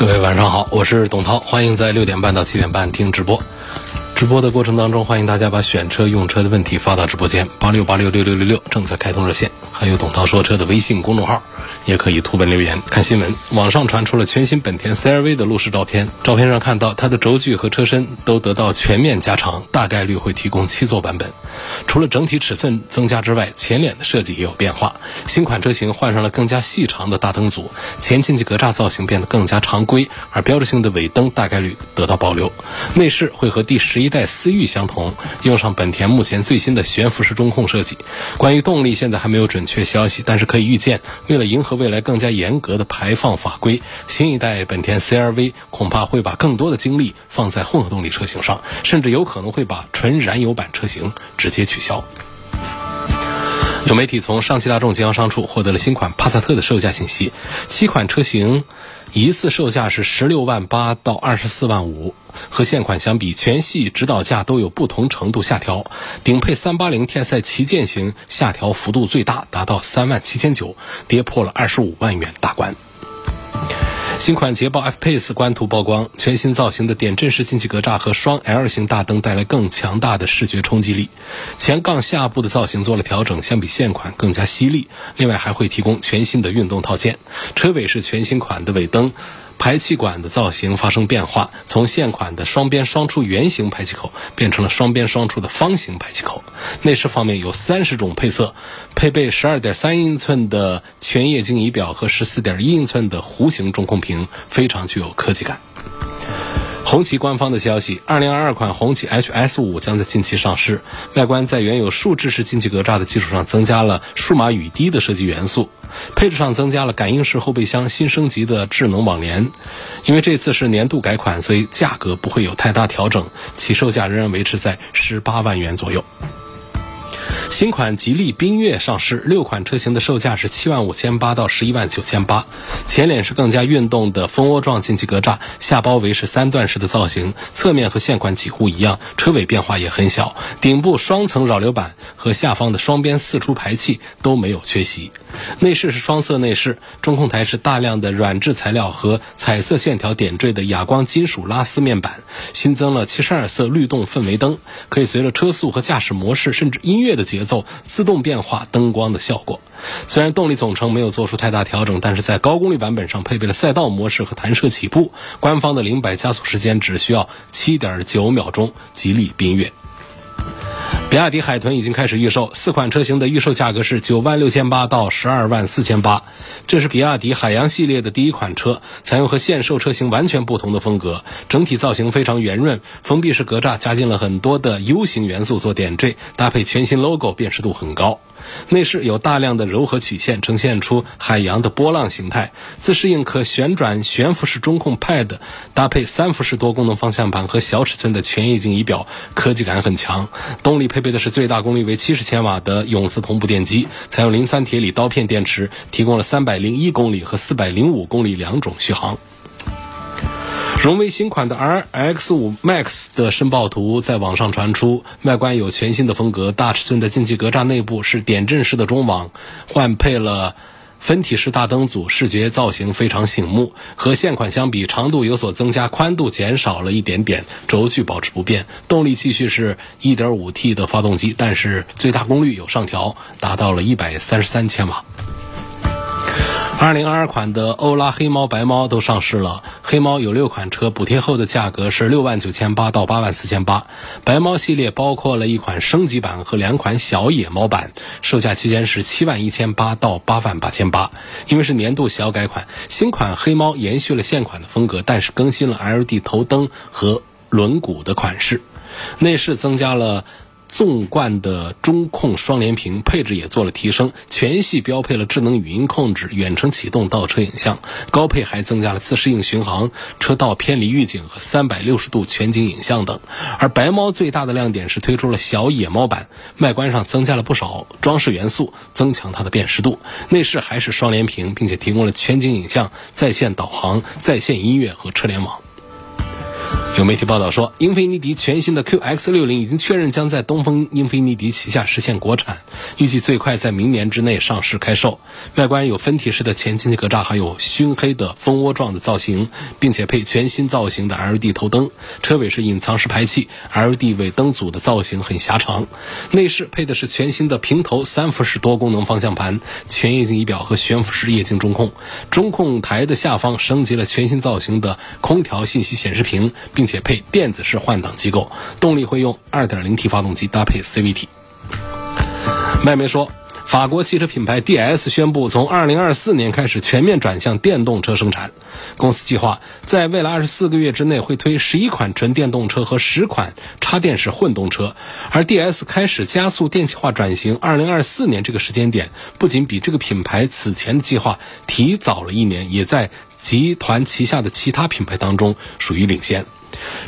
各位晚上好，我是董涛，欢迎在六点半到七点半听直播。直播的过程当中，欢迎大家把选车用车的问题发到直播间八六八六六六六六，正在开通热线，还有董涛说车的微信公众号，也可以图文留言。看新闻，网上传出了全新本田 CR-V 的路试照片，照片上看到它的轴距和车身都得到全面加长，大概率会提供七座版本。除了整体尺寸增加之外，前脸的设计也有变化。新款车型换上了更加细长的大灯组，前进气格栅造型变得更加常规，而标志性的尾灯大概率得到保留。内饰会和第十一代思域相同，用上本田目前最新的悬浮式中控设计。关于动力，现在还没有准确消息，但是可以预见，为了迎合和未来更加严格的排放法规，新一代本田 CR-V 恐怕会把更多的精力放在混合动力车型上，甚至有可能会把纯燃油版车型直接取消。有媒体从上汽大众经销商处获得了新款帕萨特的售价信息，七款车型一次售价是十六万八到二十四万五，和现款相比，全系指导价都有不同程度下调。顶配三八零 TSI 旗舰型下调幅度最大，达到三万七千九，跌破了二十五万元大关。新款捷豹 F-Pace 官图曝光，全新造型的点阵式进气格栅和双 L 型大灯带来更强大的视觉冲击力。前杠下部的造型做了调整，相比现款更加犀利。另外还会提供全新的运动套件。车尾是全新款的尾灯。排气管的造型发生变化，从现款的双边双出圆形排气口变成了双边双出的方形排气口。内饰方面有三十种配色，配备十二点三英寸的全液晶仪表和十四点一英寸的弧形中控屏，非常具有科技感。红旗官方的消息，二零二二款红旗 HS 五将在近期上市。外观在原有竖置式进气格栅的基础上，增加了数码雨滴的设计元素。配置上增加了感应式后备箱，新升级的智能网联。因为这次是年度改款，所以价格不会有太大调整，起售价仍然维持在十八万元左右。新款吉利缤越上市，六款车型的售价是七万五千八到十一万九千八。前脸是更加运动的蜂窝状进气格栅，下包围是三段式的造型，侧面和现款几乎一样，车尾变化也很小。顶部双层扰流板和下方的双边四出排气都没有缺席。内饰是双色内饰，中控台是大量的软质材料和彩色线条点缀的哑光金属拉丝面板，新增了七十二色律动氛围灯，可以随着车速和驾驶模式甚至音乐的节奏自动变化灯光的效果。虽然动力总成没有做出太大调整，但是在高功率版本上配备了赛道模式和弹射起步，官方的零百加速时间只需要七点九秒钟。吉利缤越。比亚迪海豚已经开始预售，四款车型的预售价格是九万六千八到十二万四千八。这是比亚迪海洋系列的第一款车，采用和现售车型完全不同的风格，整体造型非常圆润，封闭式格栅加进了很多的 U 型元素做点缀，搭配全新 logo，辨识度很高。内饰有大量的柔和曲线，呈现出海洋的波浪形态。自适应可旋转悬浮式中控 Pad，搭配三幅式多功能方向盘和小尺寸的全液晶仪表，科技感很强。动力配备的是最大功率为七十千瓦的永磁同步电机，采用磷酸铁锂刀片电池，提供了三百零一公里和四百零五公里两种续航。荣威新款的 RX5 Max 的申报图在网上传出，外观有全新的风格，大尺寸的进气格栅内部是点阵式的中网，换配了分体式大灯组，视觉造型非常醒目。和现款相比，长度有所增加，宽度减少了一点点，轴距保持不变。动力继续是 1.5T 的发动机，但是最大功率有上调，达到了133千瓦。二零二二款的欧拉黑猫、白猫都上市了。黑猫有六款车，补贴后的价格是六万九千八到八万四千八。白猫系列包括了一款升级版和两款小野猫版，售价区间是七万一千八到八万八千八。因为是年度小改款，新款黑猫延续了现款的风格，但是更新了 LED 头灯和轮毂的款式。内饰增加了。纵贯的中控双联屏，配置也做了提升，全系标配了智能语音控制、远程启动、倒车影像，高配还增加了自适应巡航、车道偏离预警和三百六十度全景影像等。而白猫最大的亮点是推出了小野猫版，外观上增加了不少装饰元素，增强它的辨识度。内饰还是双联屏，并且提供了全景影像、在线导航、在线音乐和车联网。有媒体报道说，英菲尼迪全新的 QX60 已经确认将在东风英菲尼迪旗下实现国产，预计最快在明年之内上市开售。外观有分体式的前进气格栅，还有熏黑的蜂窝状的造型，并且配全新造型的 LED 头灯。车尾是隐藏式排气，LED 尾灯组的造型很狭长。内饰配的是全新的平头三辐式多功能方向盘、全液晶仪表和悬浮式液晶中控。中控台的下方升级了全新造型的空调信息显示屏。并且配电子式换挡机构，动力会用 2.0T 发动机搭配 CVT。外媒说，法国汽车品牌 DS 宣布从2024年开始全面转向电动车生产。公司计划在未来24个月之内会推11款纯电动车和10款插电式混动车。而 DS 开始加速电气化转型，2024年这个时间点不仅比这个品牌此前的计划提早了一年，也在集团旗下的其他品牌当中属于领先。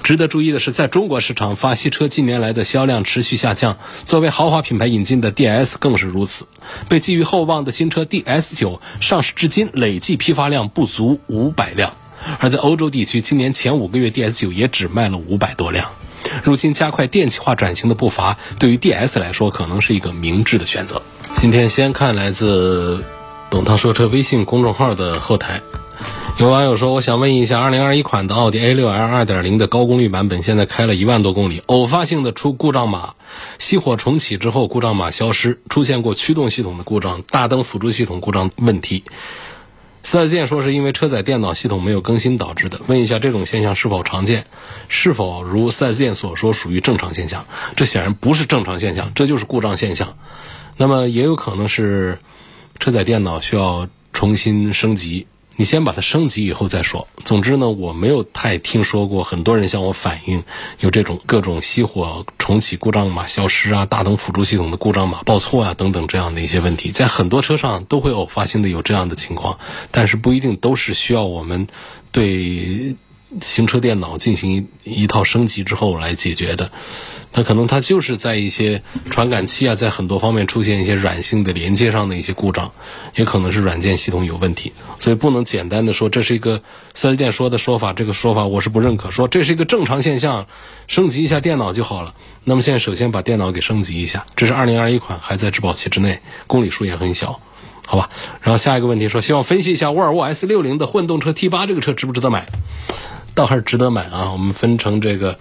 值得注意的是，在中国市场，法系车近年来的销量持续下降。作为豪华品牌引进的 DS 更是如此。被寄予厚望的新车 DS9 上市至今累计批发量不足五百辆，而在欧洲地区，今年前五个月 DS9 也只卖了五百多辆。如今加快电气化转型的步伐，对于 DS 来说可能是一个明智的选择。今天先看来自董涛说车微信公众号的后台。有网友说：“我想问一下，2021款的奥迪 A6L 2.0的高功率版本，现在开了一万多公里，偶发性的出故障码，熄火重启之后故障码消失，出现过驱动系统的故障、大灯辅助系统故障问题。4S 店说是因为车载电脑系统没有更新导致的。问一下，这种现象是否常见？是否如 4S 店所说属于正常现象？这显然不是正常现象，这就是故障现象。那么也有可能是车载电脑需要重新升级。”你先把它升级以后再说。总之呢，我没有太听说过很多人向我反映有这种各种熄火重启故障码消失啊、大灯辅助系统的故障码报错啊等等这样的一些问题，在很多车上都会偶发性的有这样的情况，但是不一定都是需要我们对行车电脑进行一套升级之后来解决的。它可能它就是在一些传感器啊，在很多方面出现一些软性的连接上的一些故障，也可能是软件系统有问题，所以不能简单的说这是一个四 S 店说的说法，这个说法我是不认可。说这是一个正常现象，升级一下电脑就好了。那么现在首先把电脑给升级一下，这是二零二一款，还在质保期之内，公里数也很小，好吧。然后下一个问题说，希望分析一下沃尔沃 S 六零的混动车 T 八这个车值不值得买？倒还是值得买啊。我们分成这个。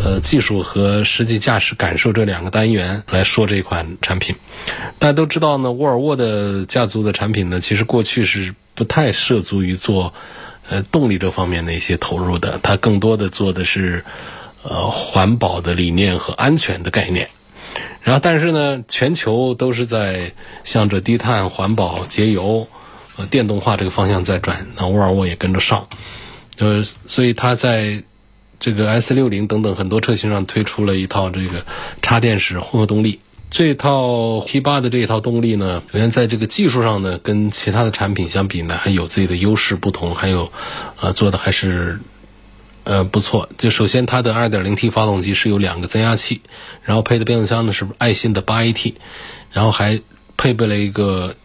呃，技术和实际驾驶感受这两个单元来说这款产品，大家都知道呢，沃尔沃的家族的产品呢，其实过去是不太涉足于做呃动力这方面的一些投入的，它更多的做的是呃环保的理念和安全的概念。然后，但是呢，全球都是在向着低碳、环保、节油、呃电动化这个方向在转，那沃尔沃也跟着上，呃，所以它在。这个 S 六零等等很多车型上推出了一套这个插电式混合动力，这套 T 八的这一套动力呢，首先在这个技术上呢，跟其他的产品相比呢，还有自己的优势不同，还有，呃，做的还是，呃，不错。就首先它的 2.0T 发动机是有两个增压器，然后配的变速箱呢是爱信的 8AT，然后还配备了一个。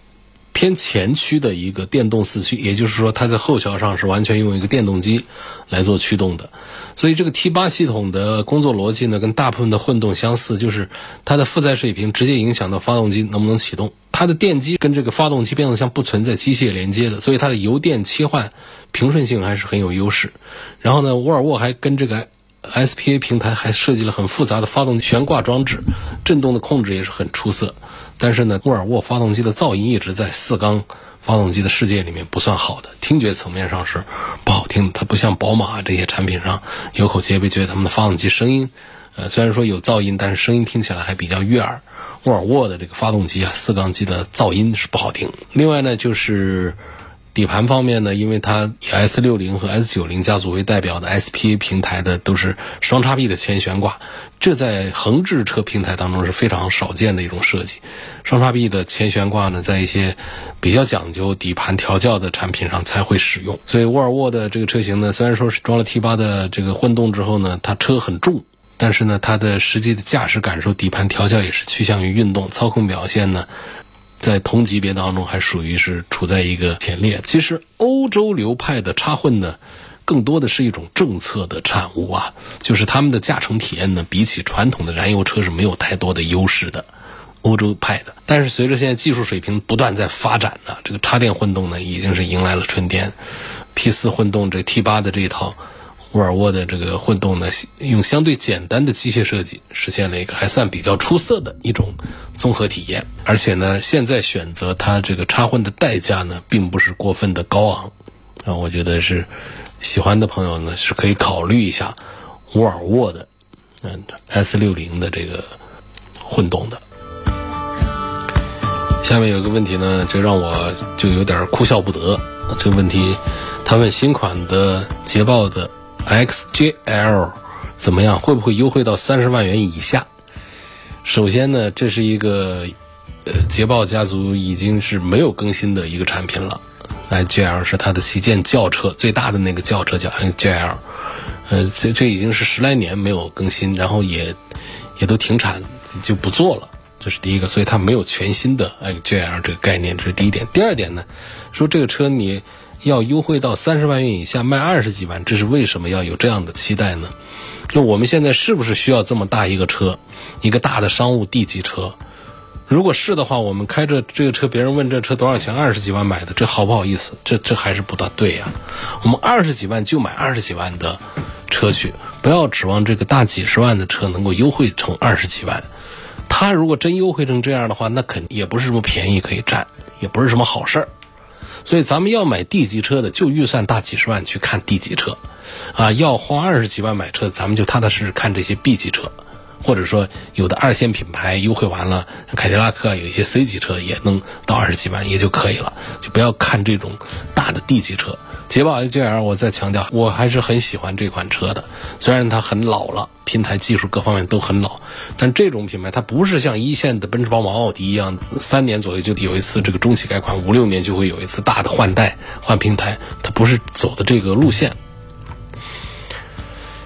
偏前驱的一个电动四驱，也就是说，它在后桥上是完全用一个电动机来做驱动的。所以，这个 T 八系统的工作逻辑呢，跟大部分的混动相似，就是它的负载水平直接影响到发动机能不能启动。它的电机跟这个发动机变速箱不存在机械连接的，所以它的油电切换平顺性还是很有优势。然后呢，沃尔沃还跟这个 SPA 平台还设计了很复杂的发动机悬挂装置，震动的控制也是很出色。但是呢，沃尔沃发动机的噪音一直在四缸发动机的世界里面不算好的，听觉层面上是不好听的。它不像宝马这些产品上有口皆碑，觉得他们的发动机声音，呃，虽然说有噪音，但是声音听起来还比较悦耳。沃尔沃的这个发动机啊，四缸机的噪音是不好听。另外呢，就是底盘方面呢，因为它以 S 六零和 S 九零家族为代表的 SPA 平台的都是双叉臂的前悬挂，这在横置车平台当中是非常少见的一种设计。双叉臂的前悬挂呢，在一些比较讲究底盘调教的产品上才会使用。所以沃尔沃的这个车型呢，虽然说是装了 T 八的这个混动之后呢，它车很重，但是呢，它的实际的驾驶感受、底盘调教也是趋向于运动，操控表现呢。在同级别当中，还属于是处在一个前列。其实，欧洲流派的插混呢，更多的是一种政策的产物啊，就是他们的驾乘体验呢，比起传统的燃油车是没有太多的优势的。欧洲派的，但是随着现在技术水平不断在发展呢，这个插电混动呢，已经是迎来了春天。P 四混动这 T 八的这一套。沃尔沃的这个混动呢，用相对简单的机械设计，实现了一个还算比较出色的一种综合体验。而且呢，现在选择它这个插混的代价呢，并不是过分的高昂啊。我觉得是喜欢的朋友呢，是可以考虑一下沃尔沃的嗯 S 六零的这个混动的。下面有个问题呢，这让我就有点哭笑不得。这个问题，他问新款的捷豹的。XJL 怎么样？会不会优惠到三十万元以下？首先呢，这是一个呃捷豹家族已经是没有更新的一个产品了。XJL 是它的旗舰轿车，最大的那个轿车叫 XJL。呃，这这已经是十来年没有更新，然后也也都停产就不做了。这是第一个，所以它没有全新的 XJL 这个概念，这是第一点。第二点呢，说这个车你。要优惠到三十万元以下，卖二十几万，这是为什么要有这样的期待呢？就我们现在是不是需要这么大一个车，一个大的商务 D 级车？如果是的话，我们开着这个车，别人问这车多少钱，二十几万买的，这好不好意思？这这还是不大对呀。我们二十几万就买二十几万的车去，不要指望这个大几十万的车能够优惠成二十几万。他如果真优惠成这样的话，那肯也不是什么便宜可以占，也不是什么好事儿。所以咱们要买 D 级车的，就预算大几十万去看 D 级车，啊，要花二十几万买车，咱们就踏踏实实看这些 B 级车，或者说有的二线品牌优惠完了，凯迪拉克有一些 C 级车也能到二十几万也就可以了，就不要看这种大的 D 级车。捷豹 XJR，我再强调，我还是很喜欢这款车的。虽然它很老了，平台技术各方面都很老，但这种品牌它不是像一线的奔驰、宝马、奥迪一样，三年左右就有一次这个中期改款，五六年就会有一次大的换代、换平台，它不是走的这个路线。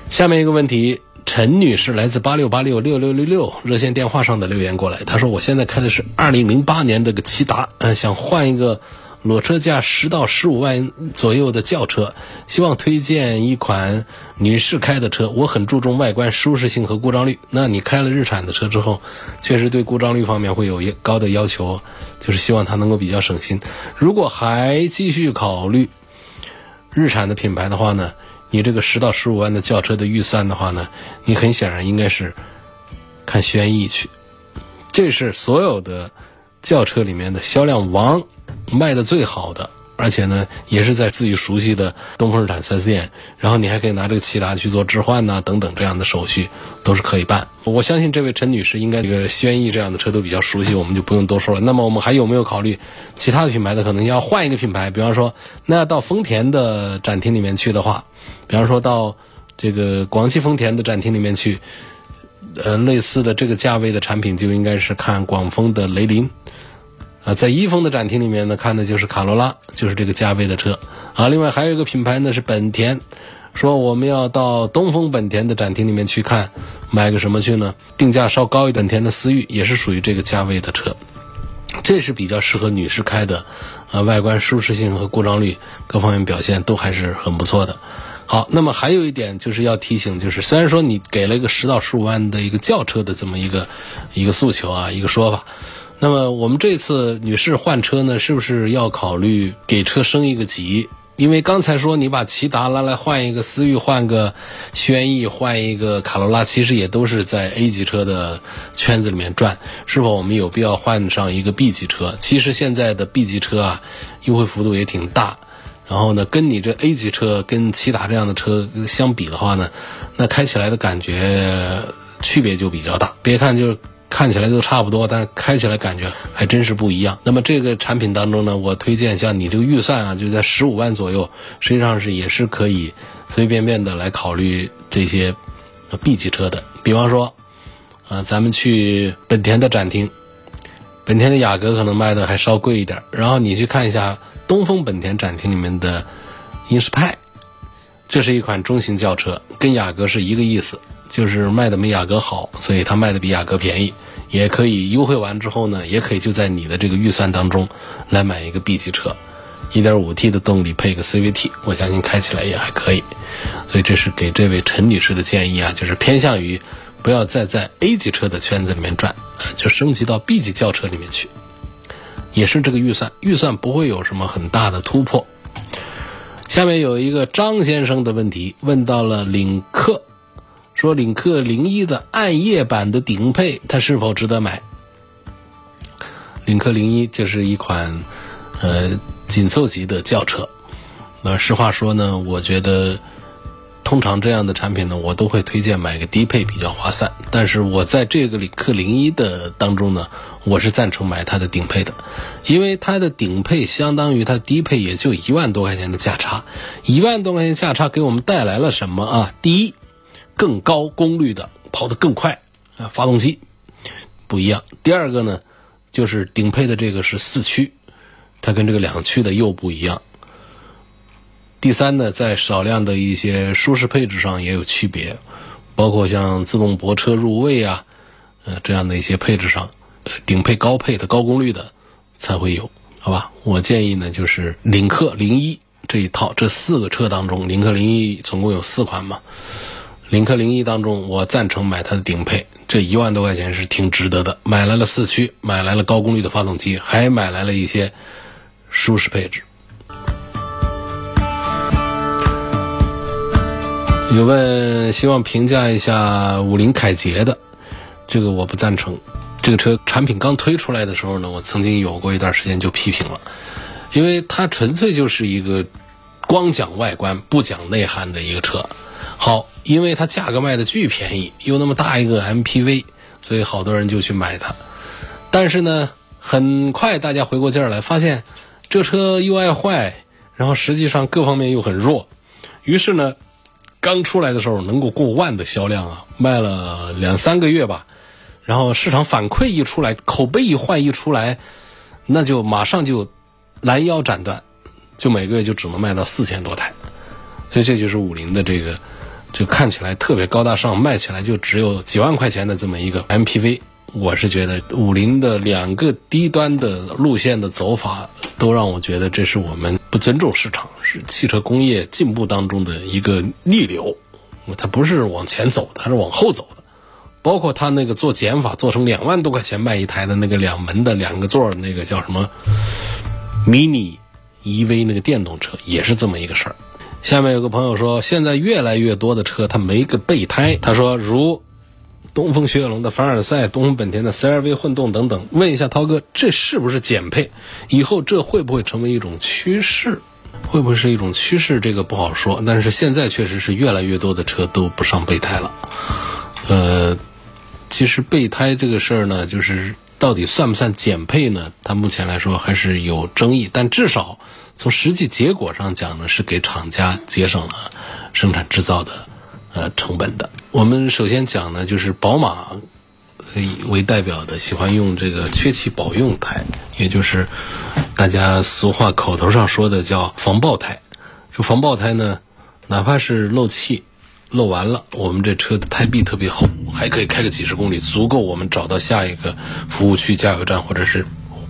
下面一个问题，陈女士来自八六八六六六六六热线电话上的留言过来，她说：“我现在开的是二零零八年的个骐达，嗯，想换一个。”裸车价十到十五万左右的轿车，希望推荐一款女士开的车。我很注重外观舒适性和故障率。那你开了日产的车之后，确实对故障率方面会有高的要求，就是希望它能够比较省心。如果还继续考虑日产的品牌的话呢，你这个十到十五万的轿车的预算的话呢，你很显然应该是看轩逸去。这是所有的轿车里面的销量王。卖的最好的，而且呢，也是在自己熟悉的东风日产 4S 店，然后你还可以拿这个骐达去做置换呐，等等这样的手续都是可以办。我相信这位陈女士应该这个轩逸这样的车都比较熟悉，我们就不用多说了。那么我们还有没有考虑其他的品牌的？可能要换一个品牌，比方说，那要到丰田的展厅里面去的话，比方说到这个广汽丰田的展厅里面去，呃，类似的这个价位的产品就应该是看广丰的雷凌。啊，在一丰的展厅里面呢，看的就是卡罗拉，就是这个价位的车。啊，另外还有一个品牌呢是本田，说我们要到东风本田的展厅里面去看，买个什么去呢？定价稍高一点，本田的思域也是属于这个价位的车，这是比较适合女士开的，啊，外观舒适性和故障率各方面表现都还是很不错的。好，那么还有一点就是要提醒，就是虽然说你给了一个十到十五万的一个轿车的这么一个一个诉求啊，一个说法。那么我们这次女士换车呢，是不是要考虑给车升一个级？因为刚才说你把骐达拿来换一个思域，换个轩逸，换一个卡罗拉，其实也都是在 A 级车的圈子里面转。是否我们有必要换上一个 B 级车？其实现在的 B 级车啊，优惠幅度也挺大。然后呢，跟你这 A 级车跟骐达这样的车相比的话呢，那开起来的感觉区别就比较大。别看就。看起来都差不多，但是开起来感觉还真是不一样。那么这个产品当中呢，我推荐像你这个预算啊，就在十五万左右，实际上是也是可以随随便便的来考虑这些 B 级车的。比方说，啊，咱们去本田的展厅，本田的雅阁可能卖的还稍贵一点，然后你去看一下东风本田展厅里面的英仕派，这是一款中型轿车，跟雅阁是一个意思。就是卖的没雅阁好，所以它卖的比雅阁便宜，也可以优惠完之后呢，也可以就在你的这个预算当中来买一个 B 级车，1.5T 的动力配个 CVT，我相信开起来也还可以。所以这是给这位陈女士的建议啊，就是偏向于不要再在 A 级车的圈子里面转，啊，就升级到 B 级轿车里面去，也是这个预算，预算不会有什么很大的突破。下面有一个张先生的问题，问到了领克。说领克零一的暗夜版的顶配，它是否值得买？领克零一就是一款呃紧凑级的轿车。那实话说呢，我觉得通常这样的产品呢，我都会推荐买个低配比较划算。但是我在这个领克零一的当中呢，我是赞成买它的顶配的，因为它的顶配相当于它低配也就一万多块钱的价差，一万多块钱价差给我们带来了什么啊？第一。更高功率的跑得更快啊，发动机不一样。第二个呢，就是顶配的这个是四驱，它跟这个两驱的又不一样。第三呢，在少量的一些舒适配置上也有区别，包括像自动泊车入位啊，呃这样的一些配置上，顶配高配的高功率的才会有，好吧？我建议呢，就是领克零一这一套，这四个车当中，领克零一总共有四款嘛。领克零一当中，我赞成买它的顶配，这一万多块钱是挺值得的。买来了四驱，买来了高功率的发动机，还买来了一些舒适配置。有问希望评价一下五菱凯捷的，这个我不赞成。这个车产品刚推出来的时候呢，我曾经有过一段时间就批评了，因为它纯粹就是一个光讲外观不讲内涵的一个车。好，因为它价格卖的巨便宜，又那么大一个 MPV，所以好多人就去买它。但是呢，很快大家回过劲儿来，发现这车又爱坏，然后实际上各方面又很弱。于是呢，刚出来的时候能够过万的销量啊，卖了两三个月吧。然后市场反馈一出来，口碑一坏一出来，那就马上就拦腰斩断，就每个月就只能卖到四千多台。所以这就是五菱的这个。就看起来特别高大上，卖起来就只有几万块钱的这么一个 MPV，我是觉得五菱的两个低端的路线的走法，都让我觉得这是我们不尊重市场，是汽车工业进步当中的一个逆流。它不是往前走的，它是往后走的。包括它那个做减法，做成两万多块钱卖一台的那个两门的两个座那个叫什么 Mini EV 那个电动车，也是这么一个事儿。下面有个朋友说，现在越来越多的车它没个备胎。他说，如东风雪铁龙的凡尔赛、东风本田的 CR-V 混动等等。问一下涛哥，这是不是减配？以后这会不会成为一种趋势？会不会是一种趋势？这个不好说。但是现在确实是越来越多的车都不上备胎了。呃，其实备胎这个事儿呢，就是到底算不算减配呢？它目前来说还是有争议，但至少。从实际结果上讲呢，是给厂家节省了生产制造的呃成本的。我们首先讲呢，就是宝马为代表的喜欢用这个缺气保用胎，也就是大家俗话口头上说的叫防爆胎。这防爆胎呢，哪怕是漏气漏完了，我们这车的胎壁特别厚，还可以开个几十公里，足够我们找到下一个服务区、加油站或者是。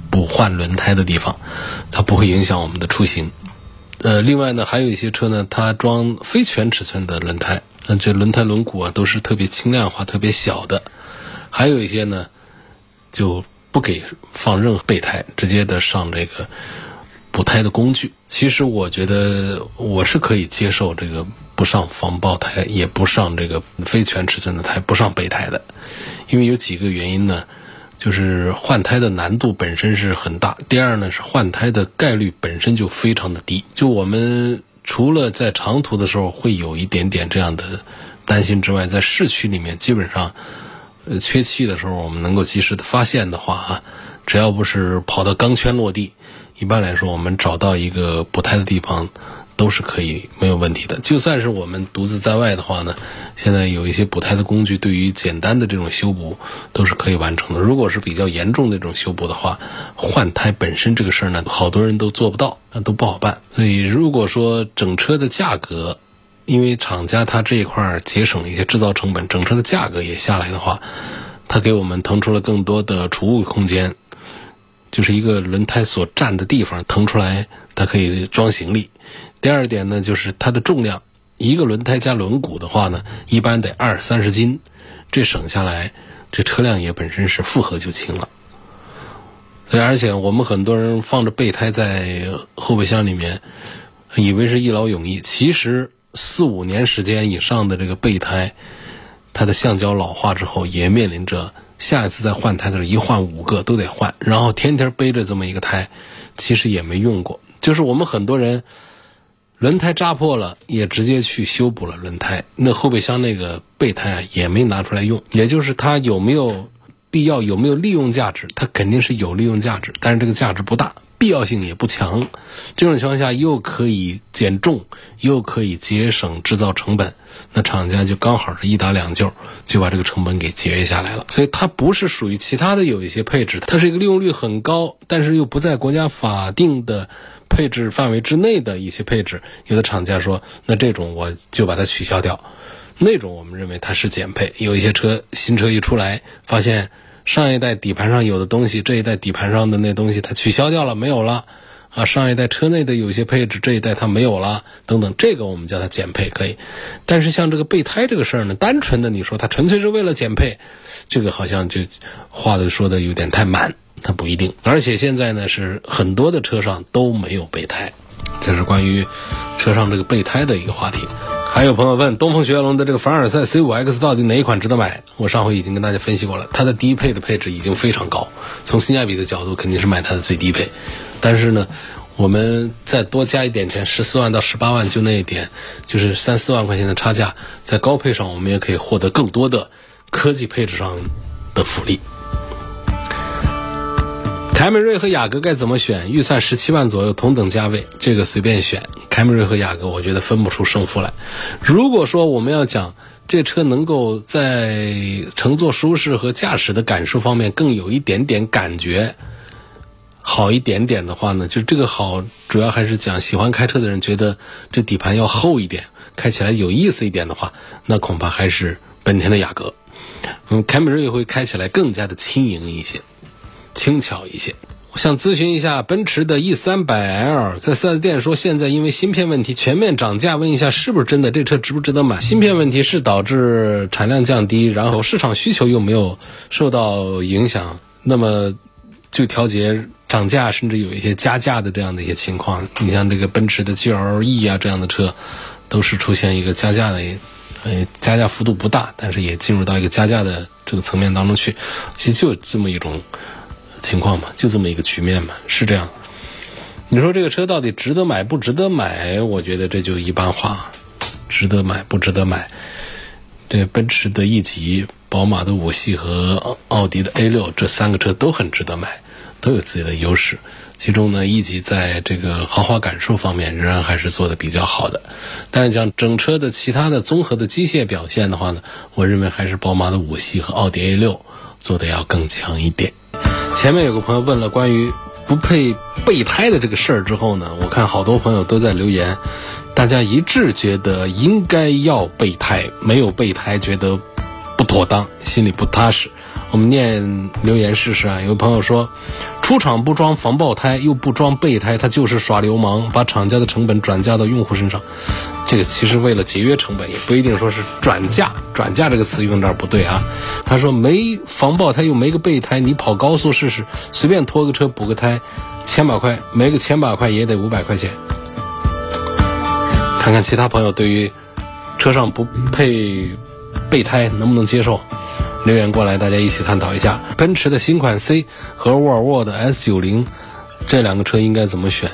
补换轮胎的地方，它不会影响我们的出行。呃，另外呢，还有一些车呢，它装非全尺寸的轮胎，那这轮胎轮毂啊都是特别轻量化、特别小的。还有一些呢，就不给放任何备胎，直接的上这个补胎的工具。其实我觉得我是可以接受这个不上防爆胎，也不上这个非全尺寸的胎，不上备胎的，因为有几个原因呢。就是换胎的难度本身是很大，第二呢是换胎的概率本身就非常的低。就我们除了在长途的时候会有一点点这样的担心之外，在市区里面基本上，呃缺气的时候，我们能够及时的发现的话啊，只要不是跑到钢圈落地，一般来说我们找到一个补胎的地方。都是可以没有问题的。就算是我们独自在外的话呢，现在有一些补胎的工具，对于简单的这种修补都是可以完成的。如果是比较严重的这种修补的话，换胎本身这个事儿呢，好多人都做不到，那都不好办。所以如果说整车的价格，因为厂家它这一块儿节省了一些制造成本，整车的价格也下来的话，它给我们腾出了更多的储物空间，就是一个轮胎所占的地方腾出来，它可以装行李。第二点呢，就是它的重量，一个轮胎加轮毂的话呢，一般得二三十斤，这省下来，这车辆也本身是负荷就轻了。所以，而且我们很多人放着备胎在后备箱里面，以为是一劳永逸，其实四五年时间以上的这个备胎，它的橡胶老化之后，也面临着下一次再换胎的时候，一换五个都得换，然后天天背着这么一个胎，其实也没用过。就是我们很多人。轮胎扎破了，也直接去修补了轮胎。那后备箱那个备胎啊，也没拿出来用。也就是它有没有必要，有没有利用价值？它肯定是有利用价值，但是这个价值不大，必要性也不强。这种情况下，又可以减重，又可以节省制造成本，那厂家就刚好是一打两救，就把这个成本给节约下来了。所以它不是属于其他的有一些配置，它是一个利用率很高，但是又不在国家法定的。配置范围之内的一些配置，有的厂家说，那这种我就把它取消掉。那种我们认为它是减配。有一些车新车一出来，发现上一代底盘上有的东西，这一代底盘上的那东西它取消掉了，没有了。啊，上一代车内的有些配置，这一代它没有了，等等，这个我们叫它减配可以。但是像这个备胎这个事儿呢，单纯的你说它纯粹是为了减配，这个好像就 话的说的有点太满。它不一定，而且现在呢是很多的车上都没有备胎，这是关于车上这个备胎的一个话题。还有朋友问东风雪铁龙的这个凡尔赛 C5X 到底哪一款值得买？我上回已经跟大家分析过了，它的低配的配置已经非常高，从性价比的角度肯定是买它的最低配。但是呢，我们再多加一点钱，十四万到十八万就那一点，就是三四万块钱的差价，在高配上我们也可以获得更多的科技配置上的福利。凯美瑞和雅阁该怎么选？预算十七万左右，同等价位，这个随便选。凯美瑞和雅阁，我觉得分不出胜负来。如果说我们要讲这车能够在乘坐舒适和驾驶的感受方面更有一点点感觉好一点点的话呢，就这个好，主要还是讲喜欢开车的人觉得这底盘要厚一点，开起来有意思一点的话，那恐怕还是本田的雅阁。嗯，凯美瑞会开起来更加的轻盈一些。轻巧一些，我想咨询一下奔驰的 E 三百 L，在 4S 店说现在因为芯片问题全面涨价，问一下是不是真的？这车值不值得买？芯片问题是导致产量降低，然后市场需求又没有受到影响，那么就调节涨价，甚至有一些加价的这样的一些情况。你像这个奔驰的 GLE 啊这样的车，都是出现一个加价的，呃，加价幅度不大，但是也进入到一个加价的这个层面当中去。其实就这么一种。情况嘛，就这么一个局面嘛，是这样。你说这个车到底值得买不值得买？我觉得这就一般化，值得买不值得买？这奔驰的 E 级、宝马的五系和奥迪的 A 六这三个车都很值得买，都有自己的优势。其中呢，E 级在这个豪华感受方面仍然还是做的比较好的，但是讲整车的其他的综合的机械表现的话呢，我认为还是宝马的五系和奥迪 A 六做的要更强一点。前面有个朋友问了关于不配备胎的这个事儿之后呢，我看好多朋友都在留言，大家一致觉得应该要备胎，没有备胎觉得不妥当，心里不踏实。我们念留言试试啊，有朋友说。出厂不装防爆胎又不装备胎，他就是耍流氓，把厂家的成本转嫁到用户身上。这个其实为了节约成本，也不一定说是转嫁。转嫁这个词用这儿不对啊。他说没防爆胎又没个备胎，你跑高速试试，随便拖个车补个胎，千把块，没个千把块也得五百块钱。看看其他朋友对于车上不配备胎能不能接受？留言过来，大家一起探讨一下，奔驰的新款 C 和沃尔沃的 S 九零这两个车应该怎么选？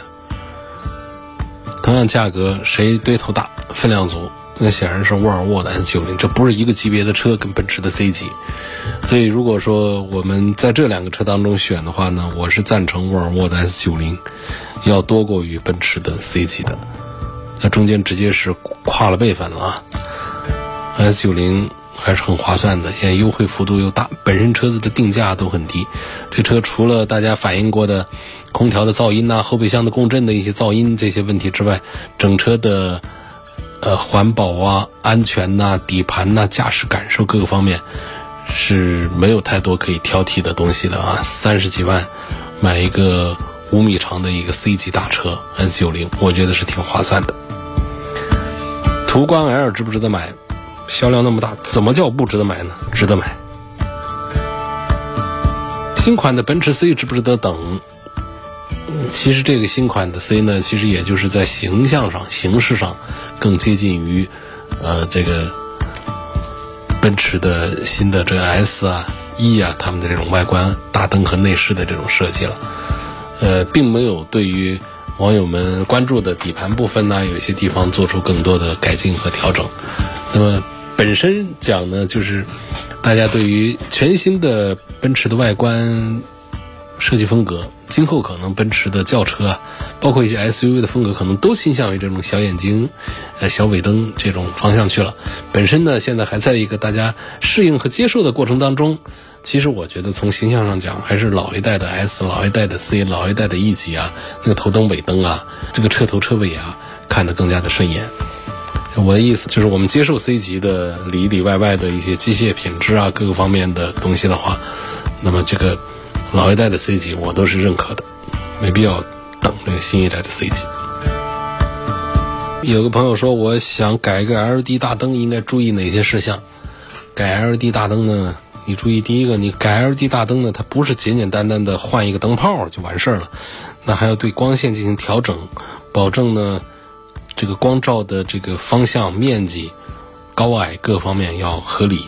同样价格，谁堆头大、分量足？那显然是沃尔沃的 S 九零，这不是一个级别的车，跟奔驰的 C 级。所以如果说我们在这两个车当中选的话呢，我是赞成沃尔沃的 S 九零要多过于奔驰的 C 级的。那中间直接是跨了辈分了啊！S 九零还是很划算的，现在优惠幅度又大，本身车子的定价都很低。这车除了大家反映过的空调的噪音呐、后备箱的共振的一些噪音这些问题之外，整车的呃环保啊、安全呐、底盘呐、驾驶感受各个方面是没有太多可以挑剔的东西的啊！三十几万买一个五米长的一个 C 级大车 S 九零，我觉得是挺划算的。途观 L 值不值得买？销量那么大，怎么叫不值得买呢？值得买。新款的奔驰 C 值不值得等？其实这个新款的 C 呢，其实也就是在形象上、形式上更接近于呃这个奔驰的新的这个 S 啊、E 啊他们的这种外观、大灯和内饰的这种设计了。呃，并没有对于网友们关注的底盘部分呢，有一些地方做出更多的改进和调整。那么本身讲呢，就是大家对于全新的奔驰的外观设计风格，今后可能奔驰的轿车啊，包括一些 SUV 的风格，可能都倾向于这种小眼睛、呃小尾灯这种方向去了。本身呢，现在还在一个大家适应和接受的过程当中。其实我觉得从形象上讲，还是老一代的 S、老一代的 C、老一代的 E 级啊，那个头灯、尾灯啊，这个车头车尾啊，看得更加的顺眼。我的意思就是，我们接受 C 级的里里外外的一些机械品质啊，各个方面的东西的话，那么这个老一代的 C 级我都是认可的，没必要等这个新一代的 C 级。有个朋友说，我想改一个 LED 大灯，应该注意哪些事项？改 LED 大灯呢？你注意，第一个，你改 LED 大灯呢，它不是简简单单的换一个灯泡就完事儿了，那还要对光线进行调整，保证呢这个光照的这个方向、面积、高矮各方面要合理，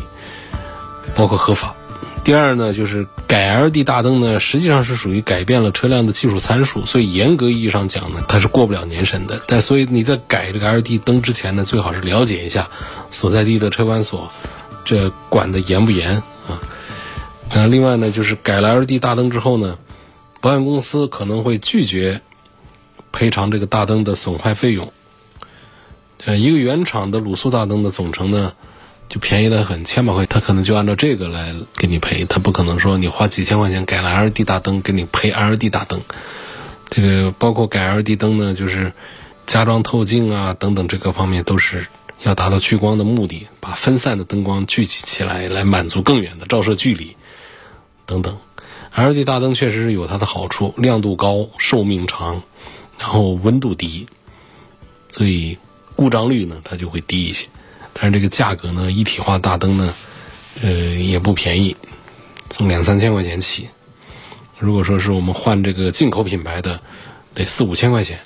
包括合法。第二呢，就是改 LED 大灯呢，实际上是属于改变了车辆的技术参数，所以严格意义上讲呢，它是过不了年审的。但所以你在改这个 LED 灯之前呢，最好是了解一下所在地的车管所，这管的严不严。啊，那另外呢，就是改了 LED 大灯之后呢，保险公司可能会拒绝赔偿这个大灯的损坏费用。呃，一个原厂的卤素大灯的总成呢，就便宜的很，千把块，他可能就按照这个来给你赔，他不可能说你花几千块钱改了 LED 大灯，给你赔 LED 大灯。这个包括改 LED 灯呢，就是加装透镜啊等等这个方面都是。要达到聚光的目的，把分散的灯光聚集起来，来满足更远的照射距离等等。LED 大灯确实是有它的好处，亮度高，寿命长，然后温度低，所以故障率呢它就会低一些。但是这个价格呢，一体化大灯呢，呃也不便宜，从两三千块钱起。如果说是我们换这个进口品牌的，得四五千块钱。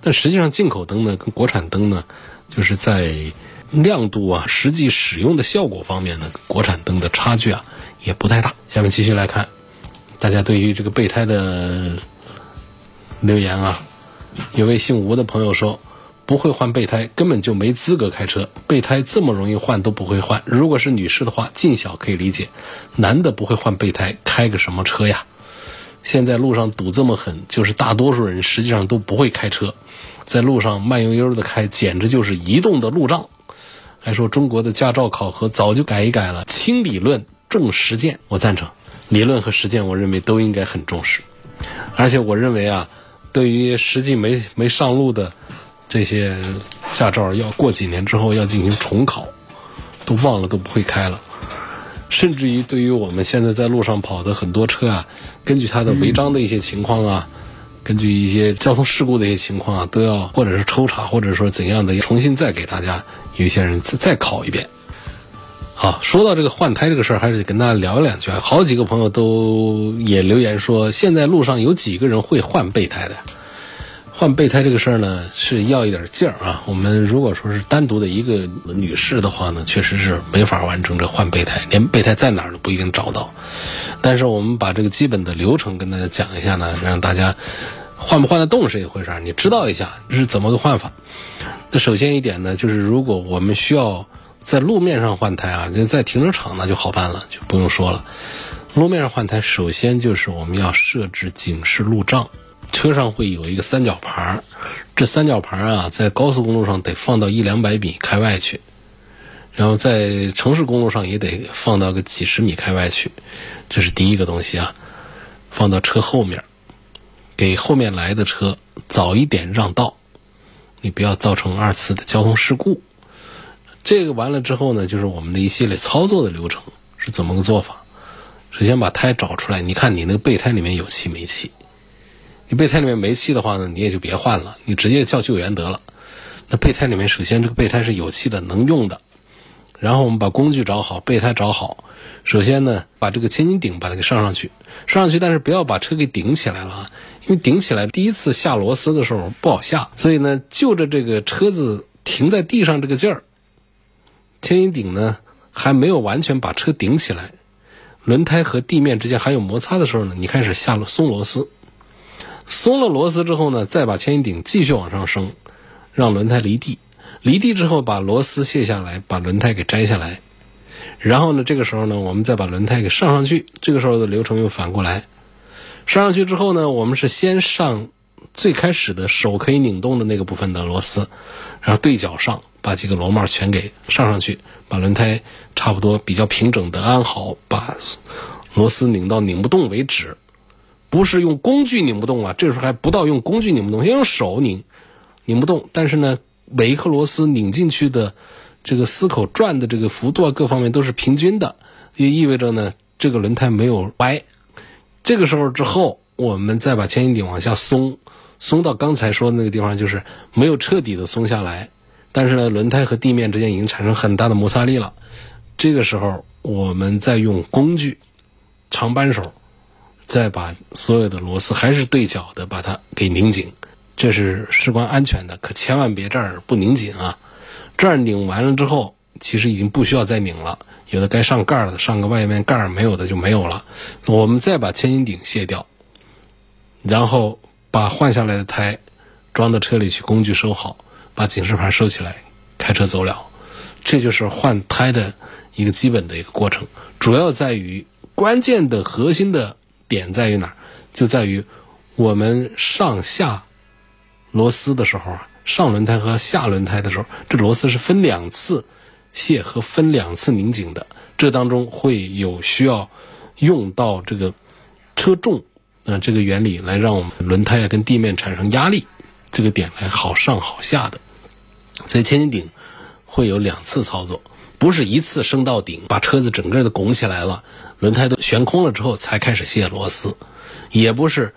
但实际上进口灯呢，跟国产灯呢。就是在亮度啊、实际使用的效果方面呢，国产灯的差距啊也不太大。下面继续来看，大家对于这个备胎的留言啊，有位姓吴的朋友说，不会换备胎根本就没资格开车，备胎这么容易换都不会换。如果是女士的话，尽小可以理解，男的不会换备胎，开个什么车呀？现在路上堵这么狠，就是大多数人实际上都不会开车。在路上慢悠悠的开，简直就是移动的路障。还说中国的驾照考核早就改一改了，轻理论重实践。我赞成，理论和实践，我认为都应该很重视。而且我认为啊，对于实际没没上路的这些驾照，要过几年之后要进行重考，都忘了都不会开了。甚至于对于我们现在在路上跑的很多车啊，根据它的违章的一些情况啊。根据一些交通事故的一些情况啊，都要或者是抽查，或者说怎样的，重新再给大家有些人再再考一遍。好，说到这个换胎这个事儿，还是得跟大家聊两句啊。好几个朋友都也留言说，现在路上有几个人会换备胎的？换备胎这个事儿呢，是要一点劲儿啊。我们如果说是单独的一个女士的话呢，确实是没法完成这换备胎，连备胎在哪儿都不一定找到。但是我们把这个基本的流程跟大家讲一下呢，让大家换不换得动是一回事儿，你知道一下这是怎么个换法。那首先一点呢，就是如果我们需要在路面上换胎啊，就在停车场那就好办了，就不用说了。路面上换胎，首先就是我们要设置警示路障，车上会有一个三角牌儿，这三角牌儿啊，在高速公路上得放到一两百米开外去，然后在城市公路上也得放到个几十米开外去，这是第一个东西啊，放到车后面，给后面来的车早一点让道，你不要造成二次的交通事故。这个完了之后呢，就是我们的一系列操作的流程是怎么个做法？首先把胎找出来，你看你那个备胎里面有气没气？你备胎里面没气的话呢，你也就别换了，你直接叫救援得了。那备胎里面首先这个备胎是有气的，能用的。然后我们把工具找好，备胎找好。首先呢，把这个千斤顶把它给上上去，上上去，但是不要把车给顶起来了啊，因为顶起来第一次下螺丝的时候不好下，所以呢，就着这个车子停在地上这个劲儿，千斤顶呢还没有完全把车顶起来。轮胎和地面之间还有摩擦的时候呢，你开始下松螺丝，松了螺丝之后呢，再把牵引顶继续往上升，让轮胎离地，离地之后把螺丝卸下来，把轮胎给摘下来，然后呢，这个时候呢，我们再把轮胎给上上去，这个时候的流程又反过来，上上去之后呢，我们是先上最开始的手可以拧动的那个部分的螺丝，然后对角上。把几个螺帽全给上上去，把轮胎差不多比较平整的安好，把螺丝拧到拧不动为止。不是用工具拧不动啊，这时候还不到用工具拧不动，要用手拧，拧不动。但是呢，每一颗螺丝拧进去的这个丝口转的这个幅度啊，各方面都是平均的，也意味着呢，这个轮胎没有歪。这个时候之后，我们再把牵引顶往下松，松到刚才说的那个地方，就是没有彻底的松下来。但是呢，轮胎和地面之间已经产生很大的摩擦力了。这个时候，我们再用工具长扳手，再把所有的螺丝还是对角的把它给拧紧。这是事关安全的，可千万别这儿不拧紧啊！这儿拧完了之后，其实已经不需要再拧了。有的该上盖儿的上个外面盖儿，没有的就没有了。我们再把千斤顶卸掉，然后把换下来的胎装到车里去，工具收好。把警示牌收起来，开车走了，这就是换胎的一个基本的一个过程。主要在于关键的核心的点在于哪儿？就在于我们上下螺丝的时候啊，上轮胎和下轮胎的时候，这螺丝是分两次卸和分两次拧紧的。这当中会有需要用到这个车重啊这个原理来让我们轮胎啊跟地面产生压力，这个点来好上好下的。所以千斤顶会有两次操作，不是一次升到顶，把车子整个的拱起来了，轮胎都悬空了之后才开始卸螺丝，也不是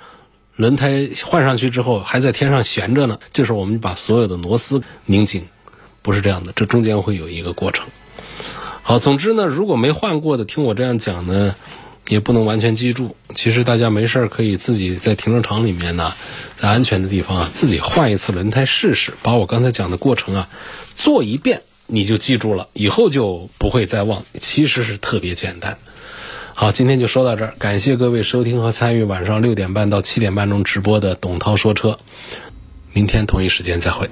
轮胎换上去之后还在天上悬着呢，这时候我们把所有的螺丝拧紧，不是这样的，这中间会有一个过程。好，总之呢，如果没换过的，听我这样讲呢。也不能完全记住。其实大家没事儿可以自己在停车场里面呢，在安全的地方啊，自己换一次轮胎试试，把我刚才讲的过程啊做一遍，你就记住了，以后就不会再忘。其实是特别简单。好，今天就说到这儿，感谢各位收听和参与晚上六点半到七点半钟直播的董涛说车。明天同一时间再会。